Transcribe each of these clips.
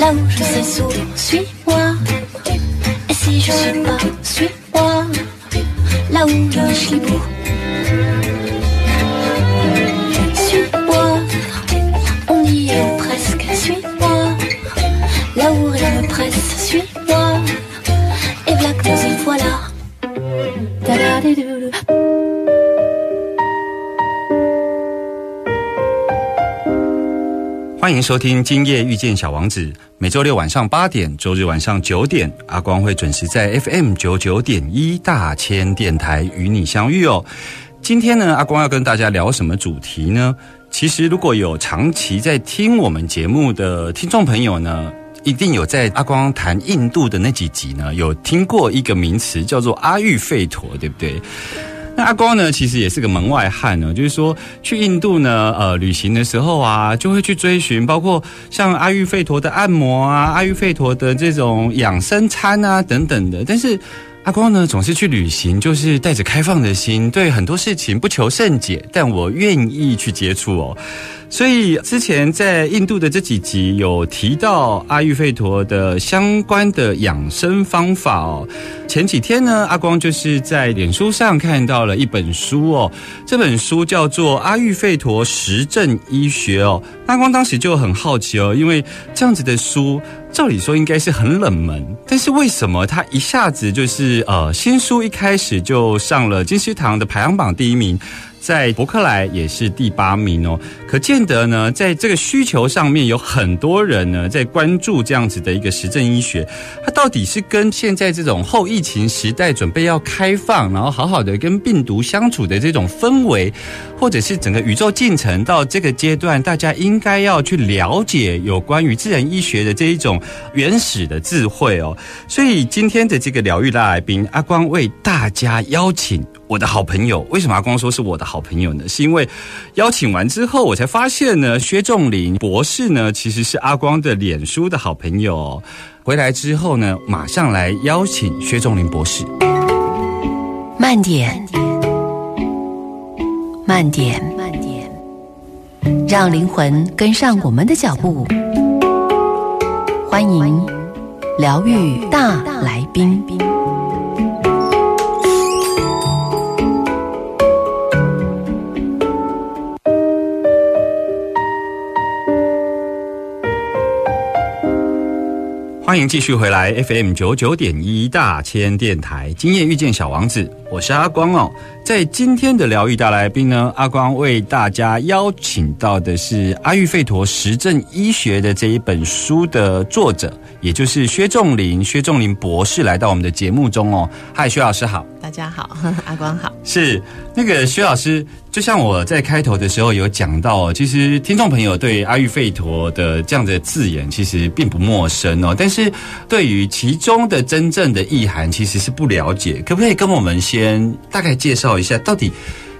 là où je sais sourire, suis-moi. Et si je suis pas, suis-moi, là où je suis 欢迎收听《今夜遇见小王子》，每周六晚上八点，周日晚上九点，阿光会准时在 FM 九九点一大千电台与你相遇哦。今天呢，阿光要跟大家聊什么主题呢？其实如果有长期在听我们节目的听众朋友呢，一定有在阿光谈印度的那几集呢，有听过一个名词叫做阿育吠陀，对不对？那阿光呢，其实也是个门外汉呢，就是说去印度呢，呃，旅行的时候啊，就会去追寻，包括像阿育吠陀的按摩啊，阿育吠陀的这种养生餐啊等等的。但是阿光呢，总是去旅行，就是带着开放的心，对很多事情不求甚解，但我愿意去接触哦。所以之前在印度的这几集有提到阿育吠陀的相关的养生方法哦。前几天呢，阿光就是在脸书上看到了一本书哦，这本书叫做《阿育吠陀实证医学》哦。阿光当时就很好奇哦，因为这样子的书，照理说应该是很冷门，但是为什么他一下子就是呃新书一开始就上了金石堂的排行榜第一名？在伯克莱也是第八名哦，可见得呢，在这个需求上面有很多人呢在关注这样子的一个实证医学，它到底是跟现在这种后疫情时代准备要开放，然后好好的跟病毒相处的这种氛围，或者是整个宇宙进程到这个阶段，大家应该要去了解有关于自然医学的这一种原始的智慧哦。所以今天的这个疗愈大来宾，阿光为大家邀请。我的好朋友，为什么要光说是我的好朋友呢？是因为邀请完之后，我才发现呢，薛仲林博士呢，其实是阿光的脸书的好朋友、回来之后呢，马上来邀请薛仲林博士。慢点，慢点，慢点，让灵魂跟上我们的脚步。欢迎疗愈大来宾。欢迎继续回来 FM 九九点一大千电台，今夜遇见小王子，我是阿光哦。在今天的疗愈大来宾呢，阿光为大家邀请到的是《阿育吠陀实证医学》的这一本书的作者，也就是薛仲林，薛仲林博士来到我们的节目中哦。嗨，薛老师好。大家好，阿光好。是那个薛老师，就像我在开头的时候有讲到，其实听众朋友对阿育吠陀的这样的字眼其实并不陌生哦，但是对于其中的真正的意涵其实是不了解。可不可以跟我们先先大概介绍一下，到底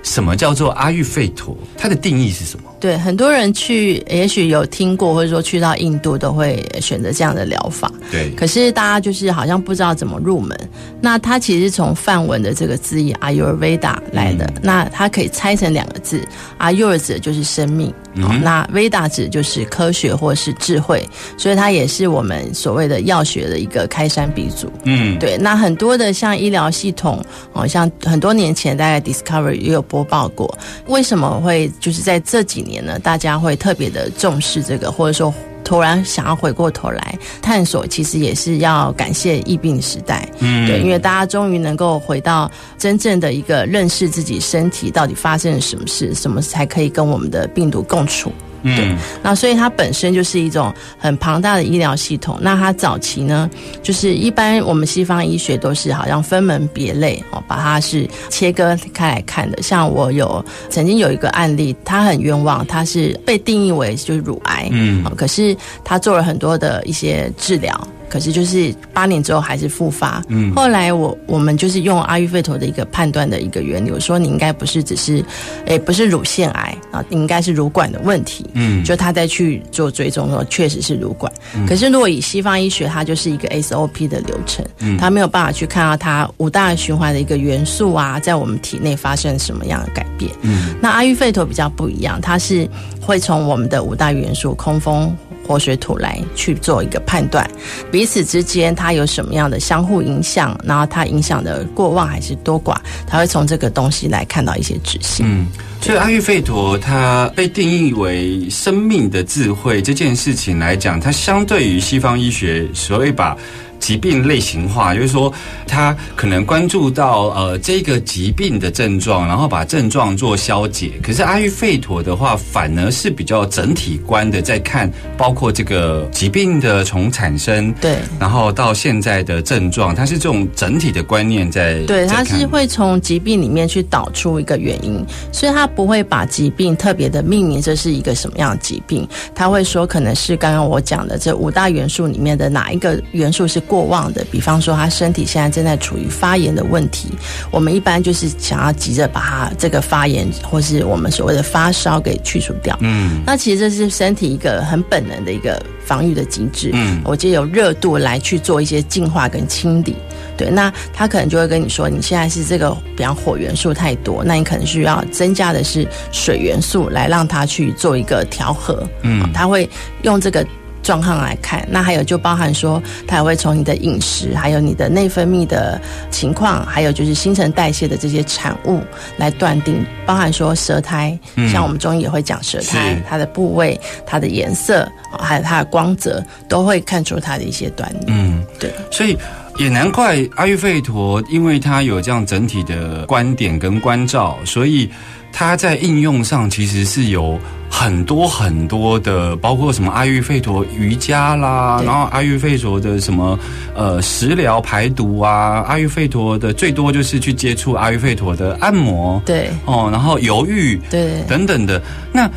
什么叫做阿育吠陀？它的定义是什么？对，很多人去，也许有听过，或者说去到印度都会选择这样的疗法。对，可是大家就是好像不知道怎么入门。那它其实是从梵文的这个字义 Ayurveda 来的，嗯那它可以拆成两个字，Ayur 指的就是生命，嗯哦那 Veda 指就是科学或是智慧，所以它也是我们所谓的药学的一个开山鼻祖。嗯，对，那很多的像医疗系统，哦，像很多年前大概 Discovery 也有播报过，为什么会就是在这几年呢？大家会特别的重视这个，或者说突然想要回过头来探索，其实也是要感谢疫病时代，嗯对，因为大家终于能够回到真正的一个认识自己身体到底发生了什么事，什么才可以跟我们的病毒共处。嗯，那所以它本身就是一种很庞大的医疗系统。那它早期呢，就是一般我们西方医学都是好像分门别类哦，把它是切割开来看的。像我有曾经有一个案例，他很冤枉，他是被定义为就是乳癌，嗯可是他做了很多的一些治疗。可是就是八年之后还是复发，嗯后来我我们就是用阿育吠陀的一个判断的一个原理，我说你应该不是只是，诶不是乳腺癌啊，应该是乳管的问题，嗯就他再去做追踪的时候，确实是乳管。可是如果以西方医学，它就是一个 SOP 的流程，嗯它没有办法去看到它五大循环的一个元素啊，在我们体内发生什么样的改变。嗯那阿育吠陀比较不一样，它是会从我们的五大元素空风。活水土来去做一个判断，彼此之间它有什么样的相互影响，然后它影响的过旺还是多寡，它会从这个东西来看到一些指向。嗯，所以阿育吠陀它被定义为生命的智慧这件事情来讲，它相对于西方医学所谓把疾病类型化，就是说它可能关注到呃这个疾病的症状，然后把症状做消解。可是阿育吠陀的话，反而是比较整体观的在看，包括这个疾病的从产生，对然后到现在的症状，它是这种整体的观念在对，它是会从疾病里面去导出一个原因，所以它不会把疾病特别的命名这是一个什么样的疾病，他会说可能是刚刚我讲的这五大元素里面的哪一个元素是过旺的，比方说他身体现在正在处于发炎的问题，我们一般就是想要急着把他这个发炎或是我们所谓的发烧给去除掉。嗯那其实这是身体一个很本能的一个防御的机制。嗯我借由热度来去做一些净化跟清理。对，那他可能就会跟你说，你现在是这个，比方火元素太多，那你可能需要增加的是水元素来让它去做一个调和。嗯他会用这个状况来看。那还有就包含说，它也会从你的饮食，还有你的内分泌的情况，还有就是新陈代谢的这些产物来断定，包含说舌苔，嗯像我们中医也会讲舌苔，它的部位、它的颜色，哦还有它的光泽，都会看出它的一些端倪。嗯。对，所以也难怪阿育吠陀，因为它有这样整体的观点跟关照，所以它在应用上其实是有很多很多的，包括什么阿育吠陀瑜伽啦，然后阿育吠陀的什么呃食疗排毒啊，阿育吠陀的最多就是去接触阿育吠陀的按摩，对，哦，然后油浴，对，等等的。那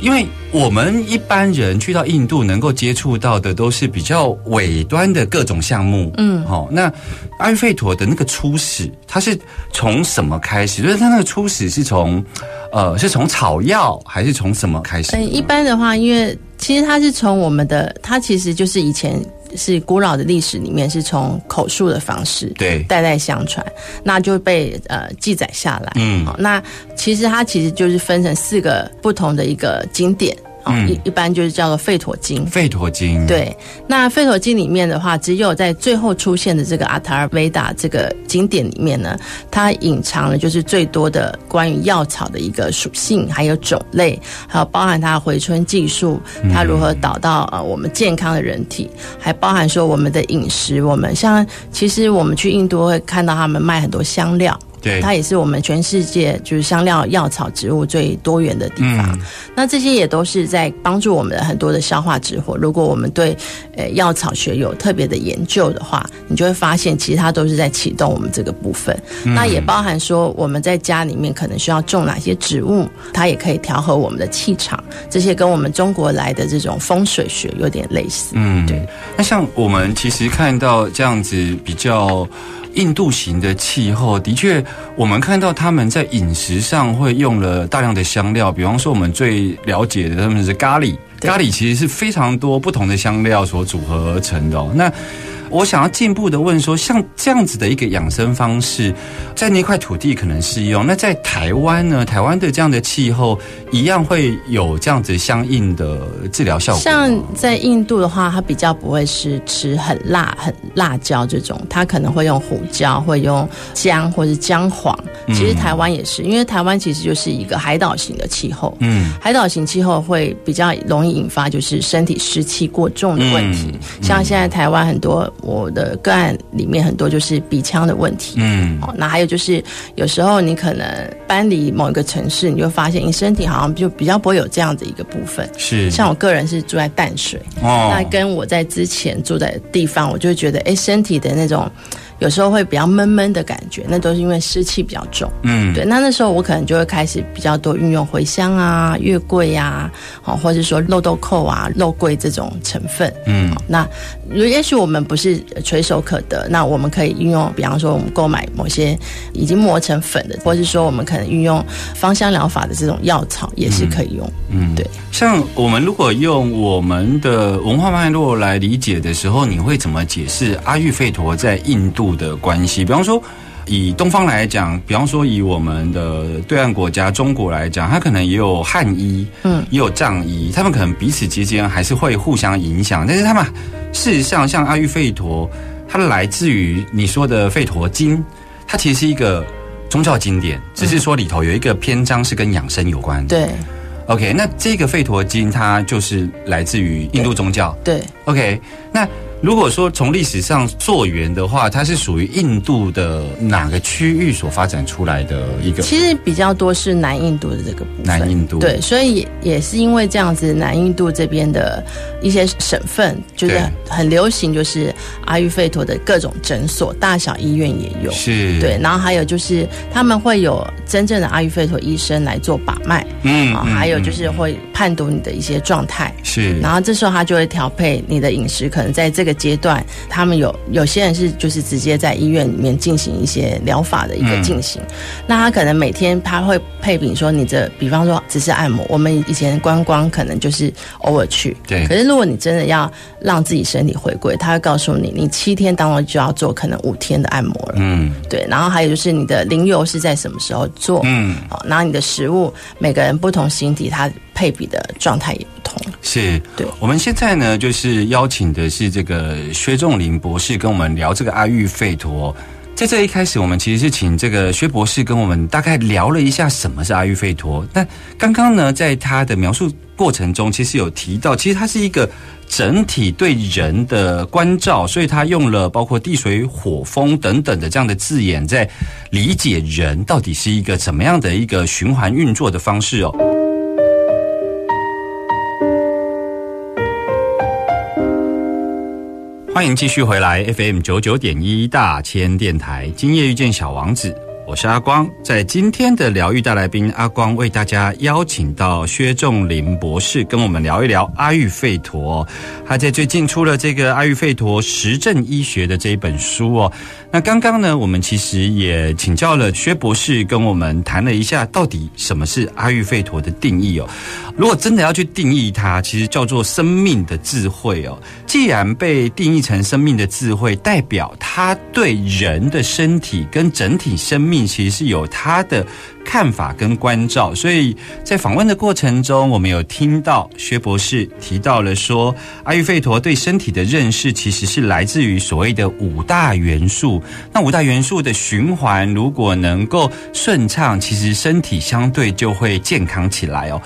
因为我们一般人去到印度能够接触到的都是比较尾端的各种项目，嗯好、那阿育吠陀的那个初始，它是从什么开始？就是它那个初始是从呃是从草药还是从什么开始？嗯，一般的话，因为其实它是从我们的，它其实就是以前是古老的历史里面是从口述的方式，对代代相传，那就被呃记载下来。嗯好，那其实它其实就是分成四个不同的一个经典。一一般就是叫做吠陀经。吠陀经，，对，那吠陀经里面的话，只有在最后出现的这个阿塔尔维达这个经典里面呢，它隐藏了就是最多的关于药草的一个属性，还有种类，还有包含它的回春技术，它如何导到呃我们健康的人体，还包含说我们的饮食，我们像其实我们去印度会看到他们卖很多香料。对它也是我们全世界就是香料药草植物最多元的地方。嗯那这些也都是在帮助我们的很多的消化之火。如果我们对呃药草学有特别的研究的话，你就会发现其实它都是在启动我们这个部分。嗯那也包含说我们在家里面可能需要种哪些植物，它也可以调和我们的气场。这些跟我们中国来的这种风水学有点类似。嗯，对。那像我们其实看到这样子比较印度型的气候，的确，我们看到他们在饮食上会用了大量的香料，比方说我们最了解的他们是咖喱，咖喱其实是非常多不同的香料所组合而成的、哦。那我想要进一步的问说，像这样子的一个养生方式，在那块土地可能适用，那在台湾呢？台湾的这样的气候一样会有这样子相应的治疗效果。像在印度的话，它比较不会是吃很辣、很辣椒这种，它可能会用胡椒，会用姜或者姜黄。其实台湾也是，因为台湾其实就是一个海岛型的气候。嗯海岛型气候会比较容易引发就是身体湿气过重的问题。嗯像现在台湾很多我的个案里面很多就是鼻腔的问题。嗯哦，那还有就是，有时候你可能搬离某一个城市，你就发现你身体好像就比较不会有这样的一个部分。是像我个人是住在淡水，哦那跟我在之前住的地方，我就会觉得，哎，身体的那种有时候会比较闷闷的感觉，那都是因为湿气比较重。嗯对，那那时候我可能就会开始比较多运用茴香啊、月桂呀、哦，或者说肉豆蔻啊、肉桂这种成分。嗯哦那也许我们不是垂手可得，那我们可以运用，比方说我们购买某些已经磨成粉的，或者是说我们可能运用芳香疗法的这种药草也是可以用。嗯对。像我们如果用我们的文化脉络来理解的时候，你会怎么解释阿育吠陀在印度的关系？比方说。以东方来讲，比方说以我们的对岸国家中国来讲，它可能也有汉医，嗯，也有藏医，他们可能彼此之间还是会互相影响。但是他们事实上，像阿育吠陀，它来自于你说的《吠陀经》，它其实是一个宗教经典，只是说里头有一个篇章是跟养生有关。对 OK，那这个吠陀经它就是来自于印度宗教。对，OK，那如果说从历史上溯源的话，它是属于印度的哪个区域所发展出来的一个？其实比较多是南印度的这个部分。南印度对，所以也也是因为这样子，南印度这边的一些省份就是对很流行，就是阿育吠陀的各种诊所、大小医院也有。是，对，，然后还有就是他们会有真正的阿育吠陀医生来做把脉，嗯啊，还有就是会判读你的一些状态。是，然后这时候他就会调配你的饮食，可能在这个阶段，他们有有些人是就是直接在医院里面进行一些疗法的一个进行，那他可能每天他会配比说你这，比方说只是按摩，我们以前观光可能就是偶尔去，对。可是如果你真的要让自己身体回归，他会告诉你，你七天当中就要做可能五天的按摩了，嗯。对，然后还有就是你的灵油是在什么时候做，嗯，哦，然后你的食物每个人不同形体，它配比的状态也不同。是。对我们现在呢，就是邀请的是这个薛仲林博士跟我们聊这个阿育吠陀。在这一开始，我们其实是请这个薛博士跟我们大概聊了一下什么是阿育吠陀。那刚刚呢，在他的描述过程中，其实有提到，其实它是一个整体对人的关照，所以他用了包括地水火风等等的这样的字眼，在理解人到底是一个怎么样的一个循环运作的方式哦。欢迎继续回来 FM 九九点一大千电台，今夜遇见小王子，我是阿光。在今天的疗愈大来宾，阿光为大家邀请到薛仲林博士，跟我们聊一聊阿育吠陀。他在最近出了这个阿育吠陀实证医学的这一本书哦。那刚刚呢，我们其实也请教了薛博士，跟我们谈了一下到底什么是阿育吠陀的定义哦。如果真的要去定义它，其实叫做生命的智慧哦。既然被定义成生命的智慧，代表它对人的身体跟整体生命其实是有它的看法跟关照。所以在访问的过程中，我们有听到薛博士提到了说，阿育吠陀对身体的认识其实是来自于所谓的五大元素。那五大元素的循环如果能够顺畅，其实身体相对就会健康起来哦。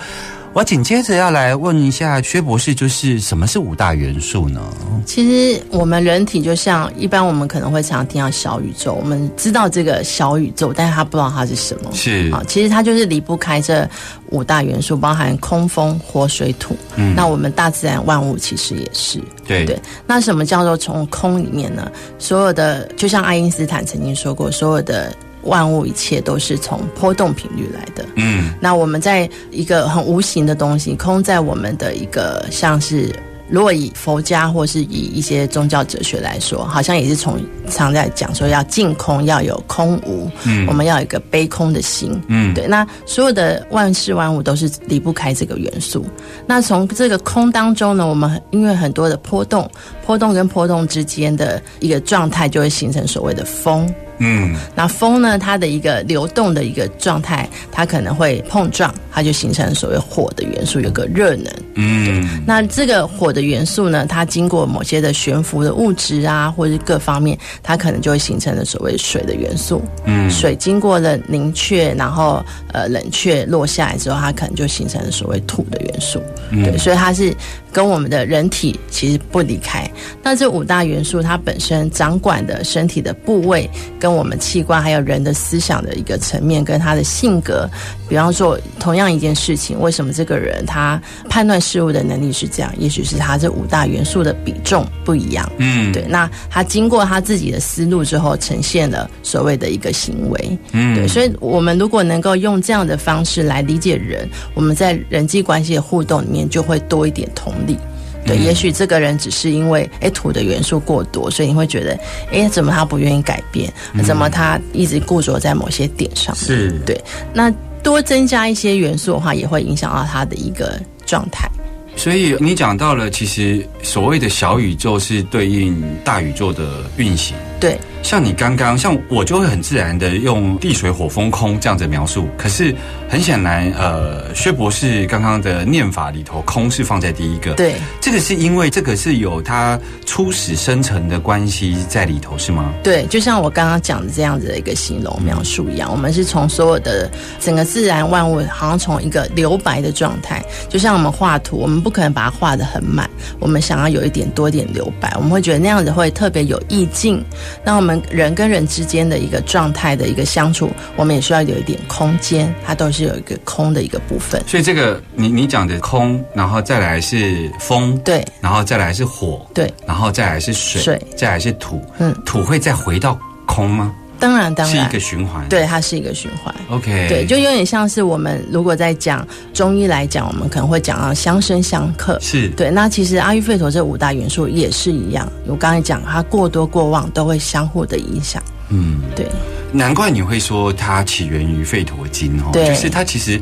我紧接着要来问一下薛博士，就是什么是五大元素呢？其实我们人体就像一般，我们可能会常听到小宇宙，我们知道这个小宇宙，但是他不知道它是什么。是啊，其实它就是离不开这五大元素，包含空、风、火、水、土。嗯那我们大自然万物其实也是。对对，那什么叫做从空里面呢？所有的，就像爱因斯坦曾经说过，所有的万物一切都是从波动频率来的。嗯那我们在一个很无形的东西，空在我们的一个像是。如果以佛家或是以一些宗教哲学来说，好像也是从常在讲说要净空，要有空无，嗯我们要有一个悲空的心。嗯对，那所有的万事万物都是离不开这个元素。那从这个空当中呢，我们因为很多的波动，波动跟波动之间的一个状态，就会形成所谓的风。嗯那风呢，它的一个流动的一个状态，它可能会碰撞，它就形成所谓火的元素，有个热能。嗯，那这个火的元素呢，它经过某些的悬浮的物质啊，或者是各方面，它可能就会形成了所谓水的元素。嗯水经过了凝却，然后呃冷却落下来之后，它可能就形成了所谓土的元素。嗯对，所以它是跟我们的人体其实不离开。那这五大元素它本身掌管的身体的部位，跟我们器官还有人的思想的一个层面，跟他的性格，比方说同样一件事情，为什么这个人他判断事物的能力是这样？也许是他这五大元素的比重不一样。嗯，对，那他经过他自己的思路之后，呈现了所谓的一个行为。嗯对，所以我们如果能够用这样的方式来理解人，我们在人际关系的互动里面就会多一点同理。对，嗯也许这个人只是因为哎土的元素过多，所以你会觉得哎怎么他不愿意改变？怎么他一直固着在某些点上？是，对，那多增加一些元素的话，也会影响到他的一个状态。所以你讲到了，其实所谓的小宇宙是对应大宇宙的运行。对，像你刚刚，像我就会很自然的用地水火风空这样子描述。可是很显然，呃，薛博士刚刚的念法里头，空是放在第一个。，对，这个是因为这个是有它初始生成的关系在里头，是吗？对，就像我刚刚讲的这样子的一个形容描述一样，我们是从所有的整个自然万物，好像从一个留白的状态，就像我们画图，我们不可能把它画的很满，我们想要有一点多一点留白，我们会觉得那样子会特别有意境。那我们人跟人之间的一个状态的一个相处，我们也需要有一点空间，它都是有一个空的一个部分。所以这个你你讲的空，然后再来是风，对。然后再来是火，对，然后再来是水，水。再来是土，嗯，土会再回到空吗？当然当然是一个，循环。对，它是一个循环。，OK，对，就有点像是我们如果在讲中医来讲，我们可能会讲到相生相克。是对，那其实阿育吠陀这五大元素也是一样，我刚才讲它过多过旺都会相互的影响。嗯，对，难怪你会说它起源于吠陀经哦，就是它其实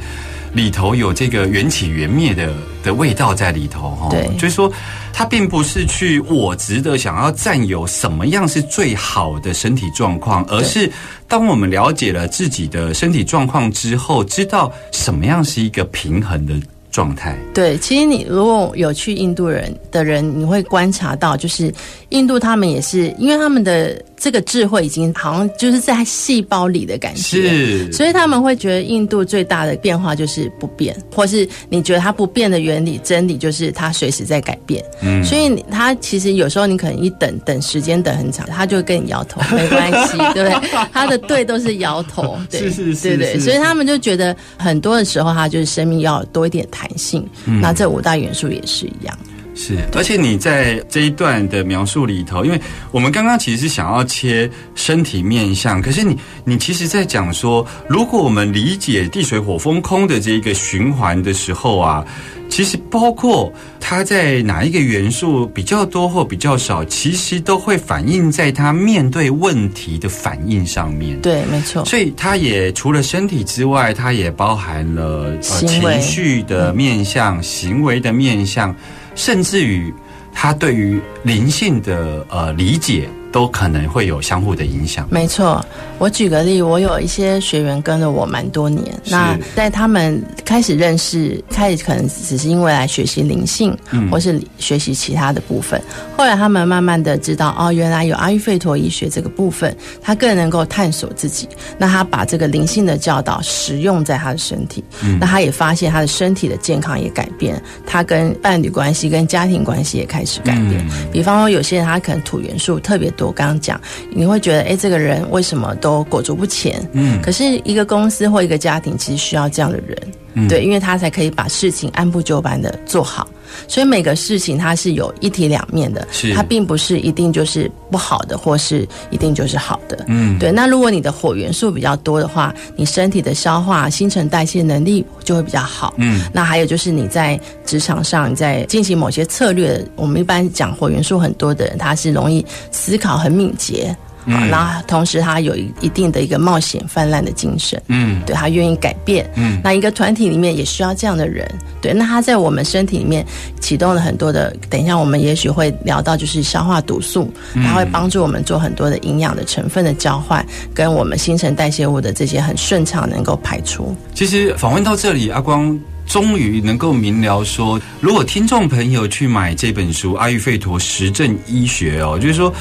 里头有这个缘起缘灭的的味道在里头哦，对就是说它并不是去我值得想要占有什么样是最好的身体状况，而是当我们了解了自己的身体状况之后，知道什么样是一个平衡的状态。对，其实你如果有去印度人的人，你会观察到，就是印度他们也是，因为他们的这个智慧已经好像就是在细胞里的感觉，是，所以他们会觉得印度最大的变化就是不变，或是你觉得它不变的原理真理就是它随时在改变。嗯所以你他其实有时候你可能一等等时间等很长，他就会跟你摇头，没关系，对不对？他的对都是摇头，对是是是对所以他们就觉得很多的时候，他就是生命要多一点弹性。嗯那这五大元素也是一样。是，而且你在这一段的描述里头，因为我们刚刚其实是想要切身体面相，可是你你其实在讲说，如果我们理解地水火风空的这一个循环的时候啊，其实包括它在哪一个元素比较多或比较少，其实都会反映在它面对问题的反应上面。对，没错。所以它也除了身体之外，它也包含了呃情绪的面向、行为的面向，甚至于他对于灵性的呃理解，都可能会有相互的影响。没错，我举个例，我有一些学员跟了我蛮多年，那在他们开始认识，开始可能只是因为来学习灵性，嗯。或是学习其他的部分，后来他们慢慢的知道，哦，原来有阿育吠陀医学这个部分，他更能够探索自己，那他把这个灵性的教导实用在他的身体，嗯。那他也发现他的身体的健康也改变，他跟伴侣关系、跟家庭关系也开始改变。嗯。比方说，有些人他可能土元素特别多，刚刚讲，你会觉得，哎，这个人为什么都裹足不前？嗯可是一个公司或一个家庭其实需要这样的人，嗯对，因为他才可以把事情按部就班的做好。所以每个事情它是有一体两面的，它并不是一定就是不好的，或是一定就是好的。嗯，对，那如果你的火元素比较多的话，你身体的消化、新陈代谢能力就会比较好。嗯那还有就是你在职场上，你在进行某些策略，我们一般讲火元素很多的人，他是容易思考很敏捷。然后同时他有一一定的一个冒险泛滥的精神，嗯。对他愿意改变，嗯。那一个团体里面也需要这样的人，对，那他在我们身体里面启动了很多的，等一下我们也许会聊到，就是消化毒素，嗯。它会帮助我们做很多的营养的成分的交换，跟我们新陈代谢物的这些很顺畅能够排出。其实访问到这里，阿光终于能够明了说，如果听众朋友去买这本书《阿育吠陀实证医学》哦，就是说。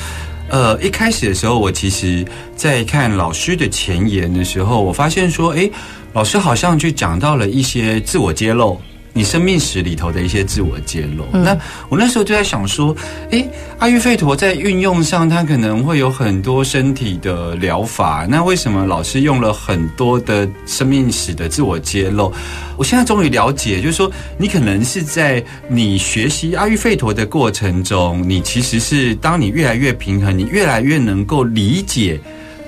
呃，一开始的时候，我其实在看老师的前言的时候，我发现说，哎，老师好像就讲到了一些自我揭露，你生命史里头的一些自我揭露。那我那时候就在想说，诶，阿育吠陀在运用上，它可能会有很多身体的疗法，那为什么老师用了很多的生命史的自我揭露？我现在终于了解，就是说，你可能是在你学习阿育吠陀的过程中，你其实是当你越来越平衡，你越来越能够理解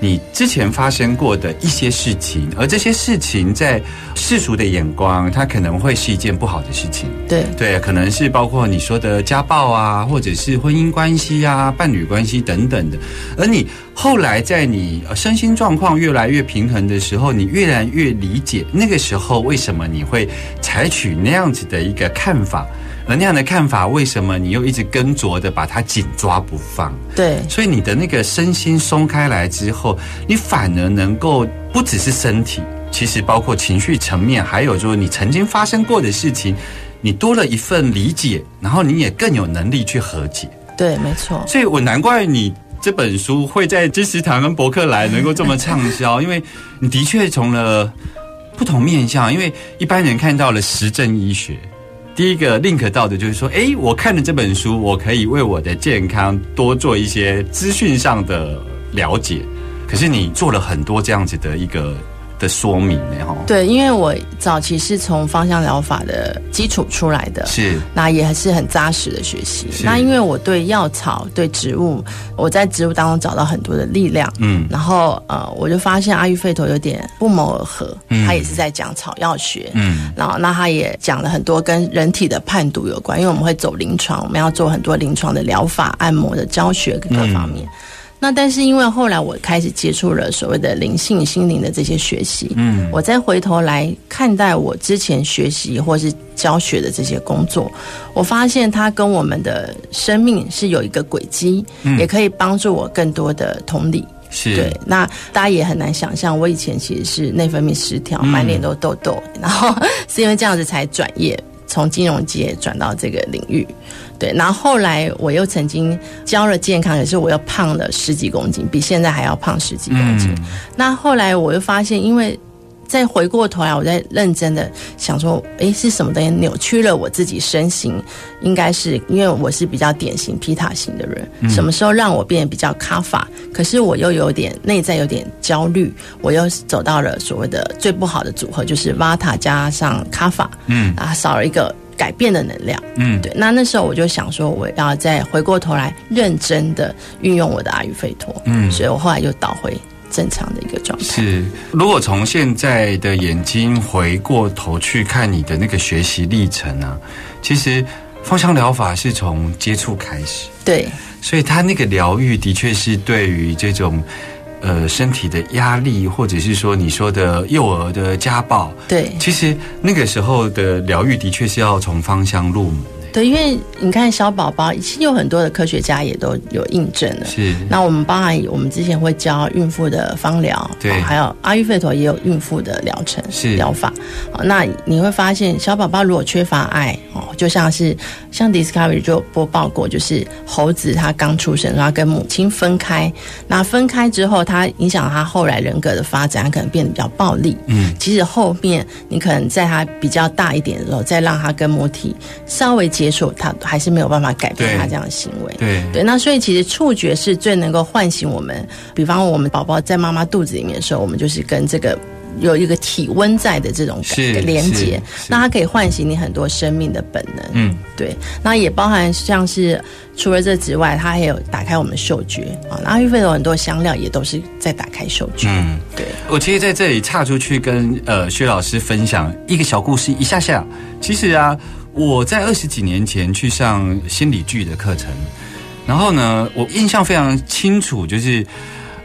你之前发生过的一些事情，而这些事情在世俗的眼光，它可能会是一件不好的事情。对对，可能是包括你说的家暴啊，或者是婚姻关系啊、伴侣关系等等的。而你后来在你呃身心状况越来越平衡的时候，你越来越理解那个时候为什么你会采取那样子的一个看法，而那样的看法为什么你又一直跟着的把它紧抓不放？对所以你的那个身心松开来之后，你反而能够不只是身体，其实包括情绪层面，还有就是你曾经发生过的事情，你多了一份理解，然后你也更有能力去和解。对，没错。所以我难怪你这本书会在知识堂跟博客来能够这么畅销，因为你的确从了不同面向，因为一般人看到了实证医学。第一个 link 到的就是说，诶，我看了这本书，我可以为我的健康多做一些资讯上的了解。可是你做了很多这样子的一个的说明呢，哈，对，因为我早期是从芳香疗法的基础出来的，是那也还是很扎实的学习。那因为我对药草、对植物，我在植物当中找到很多的力量。嗯然后呃，我就发现阿育吠陀有点不谋而合，嗯他也是在讲草药学。嗯然后，那他也讲了很多跟人体的判读有关，因为我们会走临床，我们要做很多临床的疗法、按摩的教学各个方面。那但是因为后来我开始接触了所谓的灵性、心灵的这些学习，嗯我再回头来看待我之前学习或是教学的这些工作，我发现它跟我们的生命是有一个轨迹，也可以帮助我更多的同理。是对，那大家也很难想象，我以前其实是内分泌失调，满脸都痘痘，然后 是因为这样子才转业，从金融界转到这个领域。对，然后后来我又曾经教了健康，可是我又胖了十几公斤，比现在还要胖十几公斤。嗯那后来我又发现，因为再回过头来，我在认真的想说，诶，是什么东西扭曲了我自己身形？应该是因为我是比较典型皮塔型的人，嗯什么时候让我变得比较卡法？可是我又有点内在有点焦虑，我又走到了所谓的最不好的组合，就是 Vata 加上卡法，嗯啊，少了一个改变的能量。嗯。对，那那时候我就想说，我要再回过头来认真的运用我的阿育吠陀，嗯。所以我后来又倒回正常的一个状态。是，如果从现在的眼睛回过头去看你的那个学习历程啊，其实芳香疗法是从接触开始，对，所以它那个疗愈的确是对于这种呃身体的压力，或者是说你说的幼儿的家暴，对，其实那个时候的疗愈的确是要从芳香入门的，对，因为你看小宝宝，其实有很多的科学家也都有印证了。是那我们包含我们之前会教孕妇的芳疗，对哦还有阿育吠陀也有孕妇的疗程是疗法。哦，那你会发现小宝宝如果缺乏爱，哦，就像是像 Discovery 就播报过，就是猴子他刚出生，然后跟母亲分开，那分开之后，它影响他后来人格的发展，他可能变得比较暴力。嗯，其实后面你可能在他比较大一点的时候，再让他跟母体稍微接触，他还是没有办法改变他这样的行为。对对，那所以其实触觉是最能够唤醒我们。比方我们宝宝在妈妈肚子里面的时候，我们就是跟这个有一个体温在的这种连接那它可以唤醒你很多生命的本能。嗯对，那也包含像是除了这之外，它还有打开我们的嗅觉啊。那阿育吠陀很多香料也都是在打开嗅觉。嗯。对，我其实在这里岔出去跟呃薛老师分享一个小故事，一下下。其实啊，我在二十几年前去上心理剧的课程，然后呢，我印象非常清楚，就是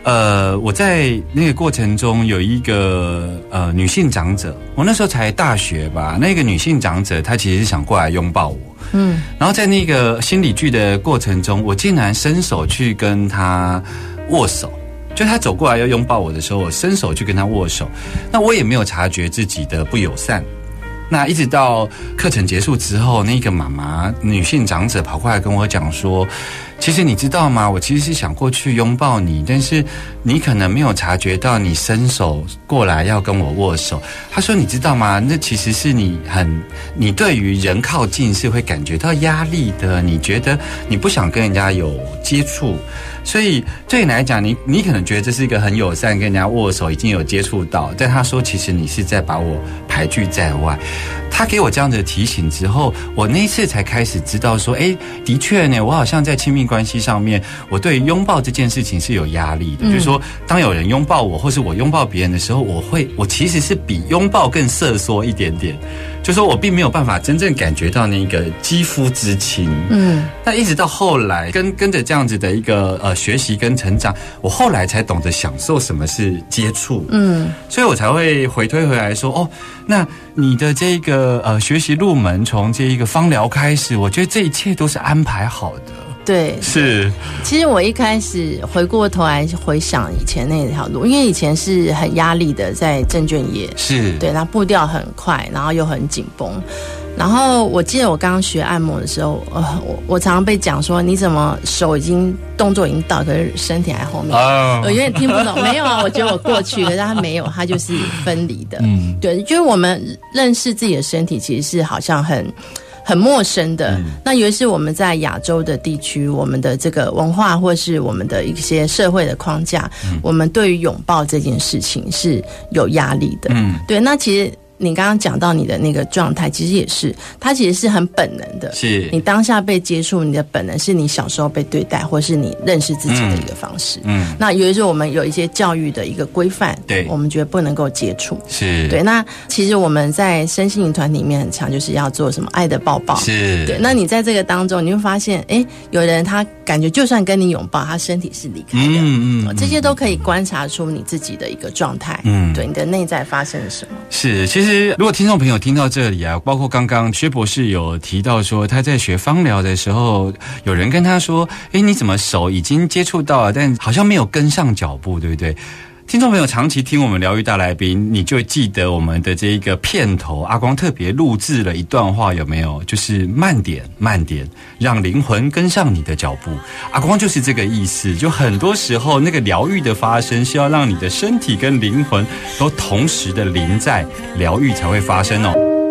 呃，我在那个过程中有一个呃女性长者，我那时候才大学吧，那个女性长者她其实是想过来拥抱我，嗯，然后在那个心理剧的过程中，我竟然伸手去跟她握手。就她走过来要拥抱我的时候，我伸手去跟她握手，那我也没有察觉自己的不友善，那一直到课程结束之后，那个妈妈女性长者跑过来跟我讲说。其实你知道吗？我其实是想过去拥抱你，但是你可能没有察觉到你伸手过来要跟我握手。他说：“你知道吗？那其实是你很，你对于人靠近是会感觉到压力的。你觉得你不想跟人家有接触，所以对你来讲，你你可能觉得这是一个很友善，跟人家握手已经有接触到。但他说，其实你是在把我排拒在外。他给我这样的提醒之后，我那一次才开始知道说，哎，的确呢，我好像在亲密关系上面，我对拥抱这件事情是有压力的。就是说，当有人拥抱我，或是我拥抱别人的时候，我会，我其实是比拥抱更瑟缩一点点。就说我并没有办法真正感觉到那个肌肤之亲。嗯，那一直到后来，跟跟着这样子的一个呃学习跟成长，我后来才懂得享受什么是接触。嗯，所以我才会回推回来说，哦，那你的这个呃学习入门从这一个芳疗开始，我觉得这一切都是安排好的。对，是。其实我一开始回过头来回想以前那条路，因为以前是很压力的，在证券业，是对，那步调很快，然后又很紧绷。然后我记得我刚刚学按摩的时候，呃，我我常常被讲说，你怎么手已经动作已经到，可是身体还后面，我有点听不懂。没有啊，我觉得我过去，可是他没有，他就是分离的。嗯，对，就是我们认识自己的身体，其实是好像很。很陌生的，那尤其是我们在亚洲的地区，我们的这个文化或是我们的一些社会的框架，我们对于拥抱这件事情是有压力的。嗯，对，那其实。你刚刚讲到你的那个状态，其实也是，它其实是很本能的。是你当下被接触，你的本能是你小时候被对待，或是你认识自己的一个方式。嗯，那有的时候我们有一些教育的一个规范，对，我们觉得不能够接触。是对。那其实我们在身心灵团体里面很强，就是要做什么爱的抱抱。是对。那你在这个当中，你会发现，哎，有人他感觉就算跟你拥抱，他身体是离开的。嗯嗯，这些都可以观察出你自己的一个状态。嗯，对，你的内在发生了什么？是，其实实如果听众朋友听到这里啊，包括刚刚薛博士有提到说，他在学芳疗的时候，有人跟他说：“哎，你怎么手已经接触到了，但好像没有跟上脚步，对不对？”听众朋友长期听我们疗愈大来宾，你就记得我们的这一个片头，阿光特别录制了一段话，有没有？就是慢点，慢点，让灵魂跟上你的脚步。阿光就是这个意思。就很多时候，那个疗愈的发生，是要让你的身体跟灵魂都同时的临在，疗愈才会发生哦。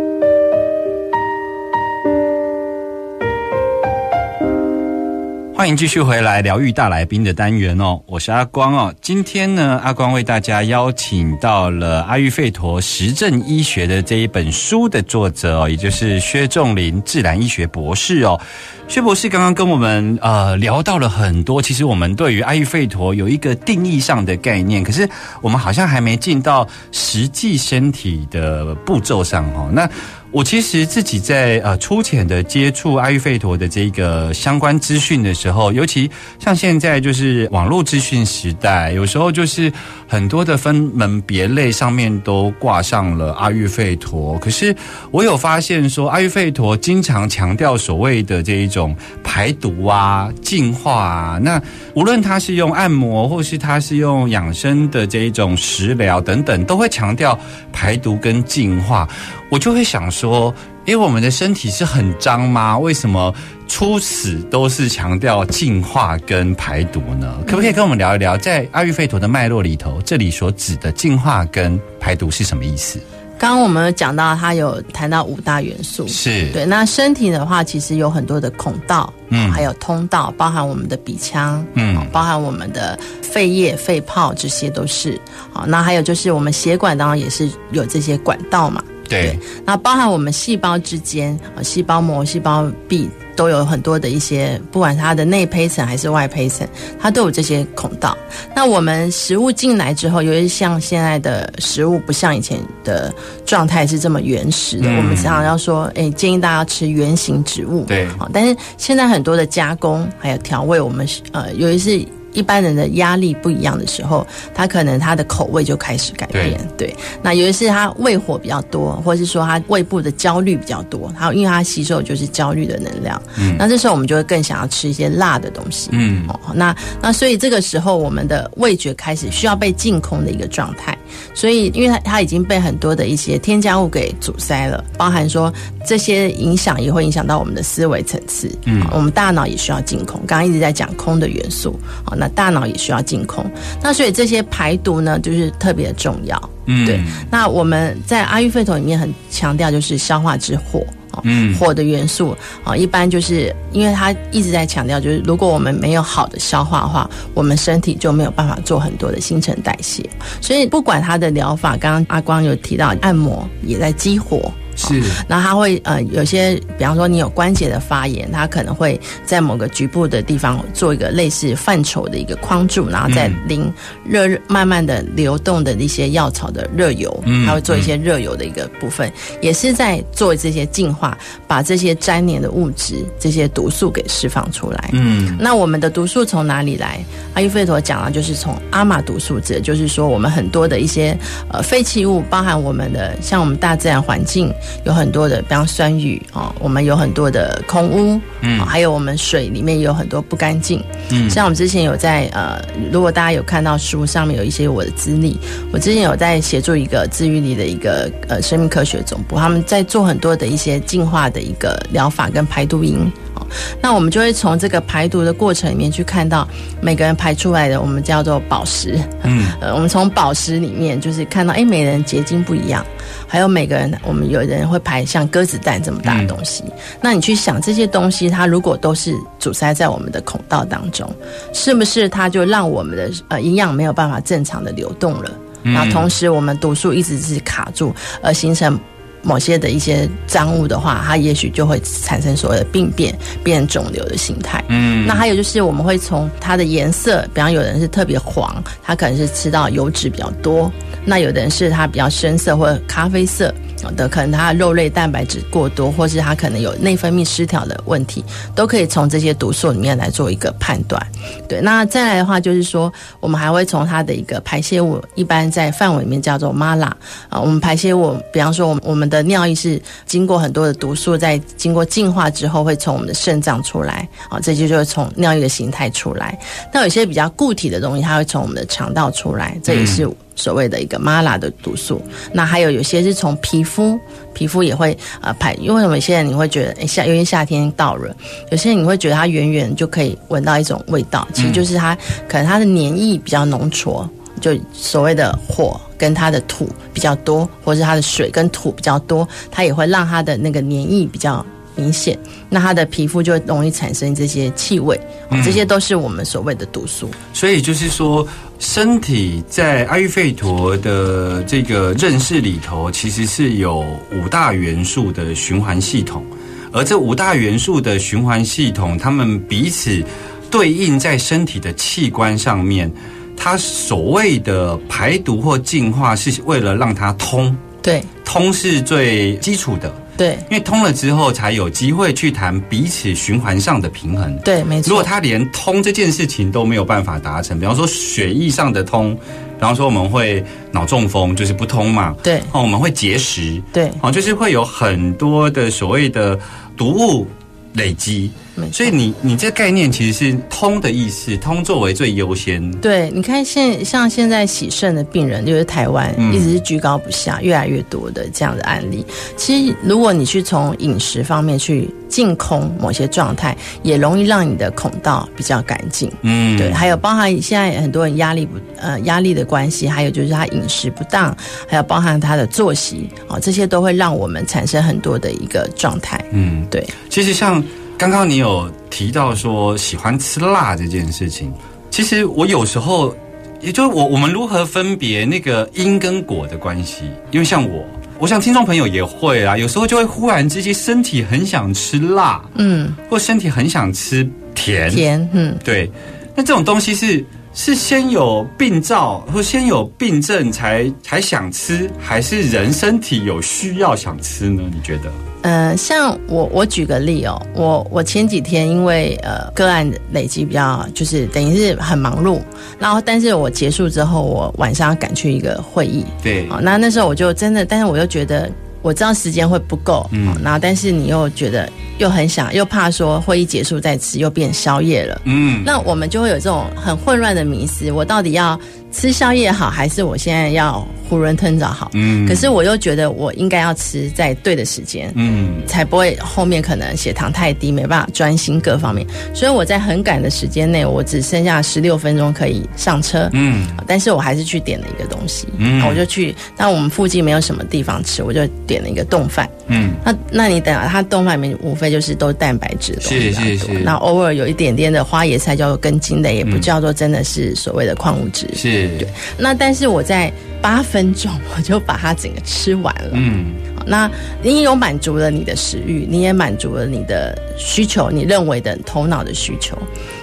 欢迎继续回来疗愈大来宾的单元哦，我是阿光哦。今天呢，阿光为大家邀请到了阿育吠陀实证医学的这一本书的作者哦，也就是薛仲林自然医学博士哦。薛博士刚刚跟我们呃聊到了很多，其实我们对于阿育吠陀有一个定义上的概念，可是我们好像还没进到实际身体的步骤上哦。那我其实自己在呃粗浅的接触阿育吠陀的这个相关资讯的时候，尤其像现在就是网络资讯时代，有时候就是很多的分门别类上面都挂上了阿育吠陀。可是我有发现说，阿育吠陀经常强调所谓的这一种排毒啊、净化啊。那无论他是用按摩，或是他是用养生的这一种食疗等等，都会强调排毒跟净化。我就会想说，因为我们的身体是很脏吗？为什么初始都是强调净化跟排毒呢？可不可以跟我们聊一聊，在阿育吠陀的脉络里头，这里所指的净化跟排毒是什么意思？刚刚我们讲到，它有谈到五大元素，是对。那身体的话，其实有很多的孔道，嗯，还有通道，包含我们的鼻腔，嗯，包含我们的肺叶、肺泡，这些都是。好，那还有就是我们血管当中也是有这些管道嘛。对，那包含我们细胞之间啊，细胞膜、细胞壁都有很多的一些，不管它的内胚层还是外胚层，它都有这些孔道。那我们食物进来之后，由于像现在的食物不像以前的状态是这么原始的，我们常常要说，哎，建议大家吃原形植物。对，啊，但是现在很多的加工还有调味，我们呃，尤其是。一般人的压力不一样的时候，他可能他的口味就开始改变。对，那有的是他胃火比较多，或者是说他胃部的焦虑比较多，他因为他吸收就是焦虑的能量。嗯，那这时候我们就会更想要吃一些辣的东西。嗯，哦，那那所以这个时候我们的味觉开始需要被净空的一个状态。所以因为它它已经被很多的一些添加物给阻塞了，包含说这些影响也会影响到我们的思维层次。嗯，我们大脑也需要净空。刚刚一直在讲空的元素，好，那大脑也需要净空。那所以这些排毒呢，就是特别的重要。嗯对。那我们在阿育吠陀里面很强调就是消化之火。哦嗯火的元素啊，一般就是因为它一直在强调，就是如果我们没有好的消化的话，我们身体就没有办法做很多的新陈代谢。所以不管它的疗法，刚刚阿光有提到按摩也在激活。是。然后它会呃有些，比方说你有关节的发炎，它可能会在某个局部的地方做一个类似范畴的一个框住，然后再淋热热慢慢的流动的一些药草的热油，嗯它会做一些热油的一个部分，也是在做这些净化，把这些粘连的物质、这些毒素给释放出来。嗯。那我们的毒素从哪里来？阿育吠陀讲了，就是从阿玛毒素，指的就是说我们很多的一些呃废弃物，包含我们的像我们大自然环境有很多的，比方酸雨啊、我们有很多的空污，嗯、还有我们水里面也有很多不干净。嗯，像我们之前有在呃，如果大家有看到书上面有一些我的资历，我之前有在协助一个治愈力的一个呃生命科学总部，他们在做很多的一些净化的一个疗法跟排毒营。哦那我们就会从这个排毒的过程里面去看到每个人排出来的，我们叫做宝石。嗯，呃，我们从宝石里面就是看到，哎，每个人结晶不一样，还有每个人，我们有人会排像鸽子蛋这么大的东西。那你去想这些东西，它如果都是阻塞在我们的孔道当中，是不是它就让我们的呃营养没有办法正常的流动了？然后同时我们毒素一直是卡住，而形成某些的一些脏物的话，它也许就会产生所谓的病变，变成肿瘤的形态。嗯那还有就是我们会从它的颜色，比方有人是特别黄，他可能是吃到油脂比较多；那有的人是它比较深色或者咖啡色的，可能他的肉类蛋白质过多，或是他可能有内分泌失调的问题，都可以从这些毒素里面来做一个判断。对，那再来的话就是说，我们还会从它的一个排泄物，一般在范围里面叫做 mala 啊，我们排泄物，比方说我们我们的尿液是经过很多的毒素，在经过净化之后，会从我们的肾脏出来啊，这就就是从尿液的形态出来。那有些比较固体的东西，它会从我们的肠道出来，这也是所谓的一个 mala 的毒素。那还有有些是从皮肤，皮肤也会呃排，因为有些人你会觉得诶夏，因为夏天到了，有些人你会觉得它远远就可以闻到一种味道，其实就是它可能它的黏液比较浓稠。就所谓的火跟它的土比较多，或者是它的水跟土比较多，它也会让它的那个黏液比较明显，那他的皮肤就容易产生这些气味，哦这些都是我们所谓的毒素。所以就是说，身体在阿育吠陀的这个认识里头，其实是有五大元素的循环系统，而这五大元素的循环系统，它们彼此对应在身体的器官上面。它所谓的排毒或净化，是为了让它通，对通是最基础的，对因为通了之后，才有机会去谈彼此循环上的平衡。对，没错。如果他连通这件事情都没有办法达成，比方说血液上的通，比方说我们会脑中风，就是不通嘛。对哦，我们会结石，对哦，就是会有很多的所谓的毒物累积。所以你你这概念其实是通的意思，通作为最优先。对，你看现像现在洗肾的病人，就是台湾嗯一直是居高不下，越来越多的这样的案例。其实，如果你去从饮食方面去净空某些状态，也容易让你的孔道比较干净。嗯，对，还有包含现在很多人压力不呃压力的关系，还有就是他饮食不当，还有包含他的作息哦，这些都会让我们产生很多的一个状态。嗯，对，其实像刚刚你有提到说喜欢吃辣这件事情，其实我有时候，也就是我我们如何分别那个因跟果的关系？因为像我，我想听众朋友也会啊，有时候就会忽然之间身体很想吃辣，嗯，或身体很想吃甜，甜，嗯，对，那这种东西是是先有病灶或先有病症才才想吃，还是人身体有需要想吃呢？你觉得？呃，像我我举个例哦，我我前几天因为呃个案累积比较，就是等于是很忙碌，然后但是我结束之后，我晚上要赶去一个会议，对，好，那那时候我就真的，但是我又觉得我知道时间会不够，嗯。嗯，然后但是你又觉得又很想，又怕说会议结束再吃又变宵夜了，嗯，那我们就会有这种很混乱的迷思，我到底要吃宵夜好，还是我现在要囫囵吞枣好？嗯可是我又觉得我应该要吃在对的时间，嗯才不会后面可能血糖太低，没办法专心各方面。所以我在很赶的时间内，我只剩下十六分钟可以上车。嗯但是我还是去点了一个东西，嗯我就去，但我们附近没有什么地方吃，我就点了一个冻饭。嗯那那你等下，它冻饭里面无非就是都蛋白质的东西是比较多是是那偶尔有一点点的花椰菜叫做根茎类，也不叫做真的是所谓的矿物质。是对，那但是我在八分钟我就把它整个吃完了。嗯好那你有满足了你的食欲，你也满足了你的需求，你认为的头脑的需求。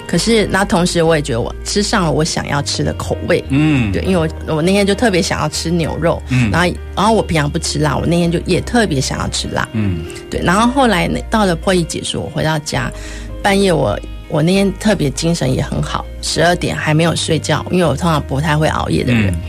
可是那同时我也觉得我吃上了我想要吃的口味。嗯对，因为我我那天就特别想要吃牛肉，嗯然后然后我平常不吃辣，我那天就也特别想要吃辣，嗯对，然后后来呢，到了会议结束，我回到家，半夜我我那天特别精神也很好，十二点还没有睡觉，因为我通常不太会熬夜的人。嗯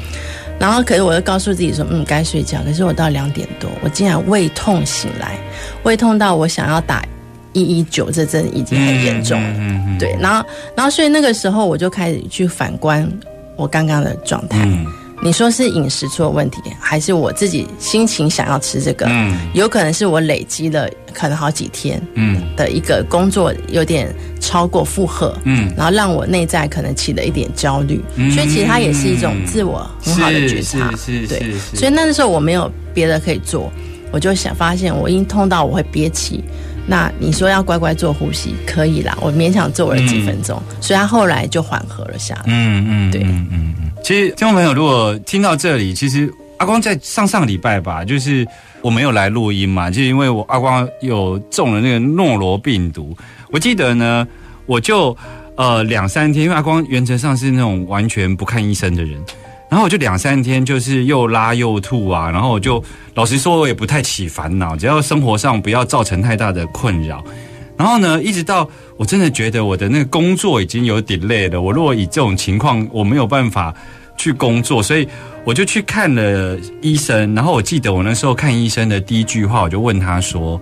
然后，可是我又告诉自己说，嗯，该睡觉。可是我到两点多，我竟然胃痛醒来，胃痛到我想要打一一九，这真已经很严重了。嗯嗯对，然后，然后，所以那个时候我就开始去反观我刚刚的状态。嗯你说是饮食出了问题，还是我自己心情想要吃这个？嗯有可能是我累积了可能好几天嗯的一个工作有点超过负荷，嗯然后让我内在可能起了一点焦虑，嗯所以其实它也是一种自我很好的觉察，是是对是是，所以那个时候我没有别的可以做，我就想发现我已经痛到我会憋气。那你说要乖乖做呼吸，可以啦，我勉强做了几分钟，所以他后来就缓和了下来。嗯嗯，对嗯嗯嗯。其实听众朋友如果听到这里，其实阿光在上上礼拜吧，就是我没有来录音嘛，就是因为我阿光有中了那个诺罗病毒。我记得呢，我就呃两三天，因为阿光原则上是那种完全不看医生的人。然后我就两三天，就是又拉又吐啊，然后我就老实说，我也不太起烦恼，只要生活上不要造成太大的困扰。然后呢，一直到我真的觉得我的那个工作已经有 delay 了，我如果以这种情况，我没有办法去工作，所以我就去看了医生。然后我记得我那时候看医生的第一句话，我就问他说：“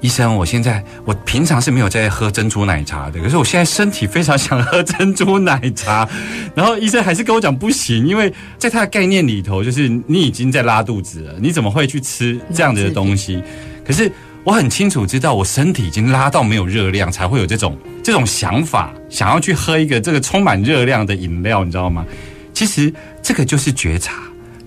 医生，我现在我平常是没有在喝珍珠奶茶的，可是我现在身体非常想喝珍珠奶茶。”然后医生还是跟我讲不行，因为在他的概念里头，就是你已经在拉肚子了，你怎么会去吃这样子的东西？可是我很清楚知道，我身体已经拉到没有热量，才会有这种这种想法，想要去喝一个这个充满热量的饮料，你知道吗？其实这个就是觉察，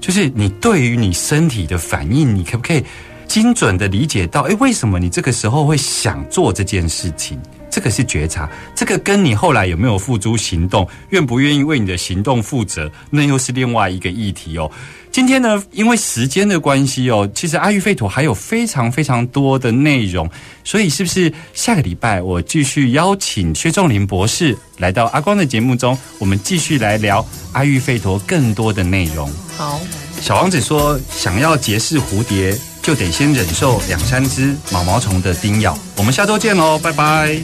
就是你对于你身体的反应，你可不可以精准的理解到，诶，为什么你这个时候会想做这件事情？这个是觉察，这个跟你后来有没有付诸行动，愿不愿意为你的行动负责，那又是另外一个议题哦。今天呢，因为时间的关系哦，其实阿育吠陀还有非常非常多的内容，所以是不是下个礼拜我继续邀请薛仲林博士来到阿光的节目中，我们继续来聊阿育吠陀更多的内容。好，小王子说，想要结识蝴蝶，就得先忍受两三只毛毛虫的叮咬。我们下周见喽，拜拜。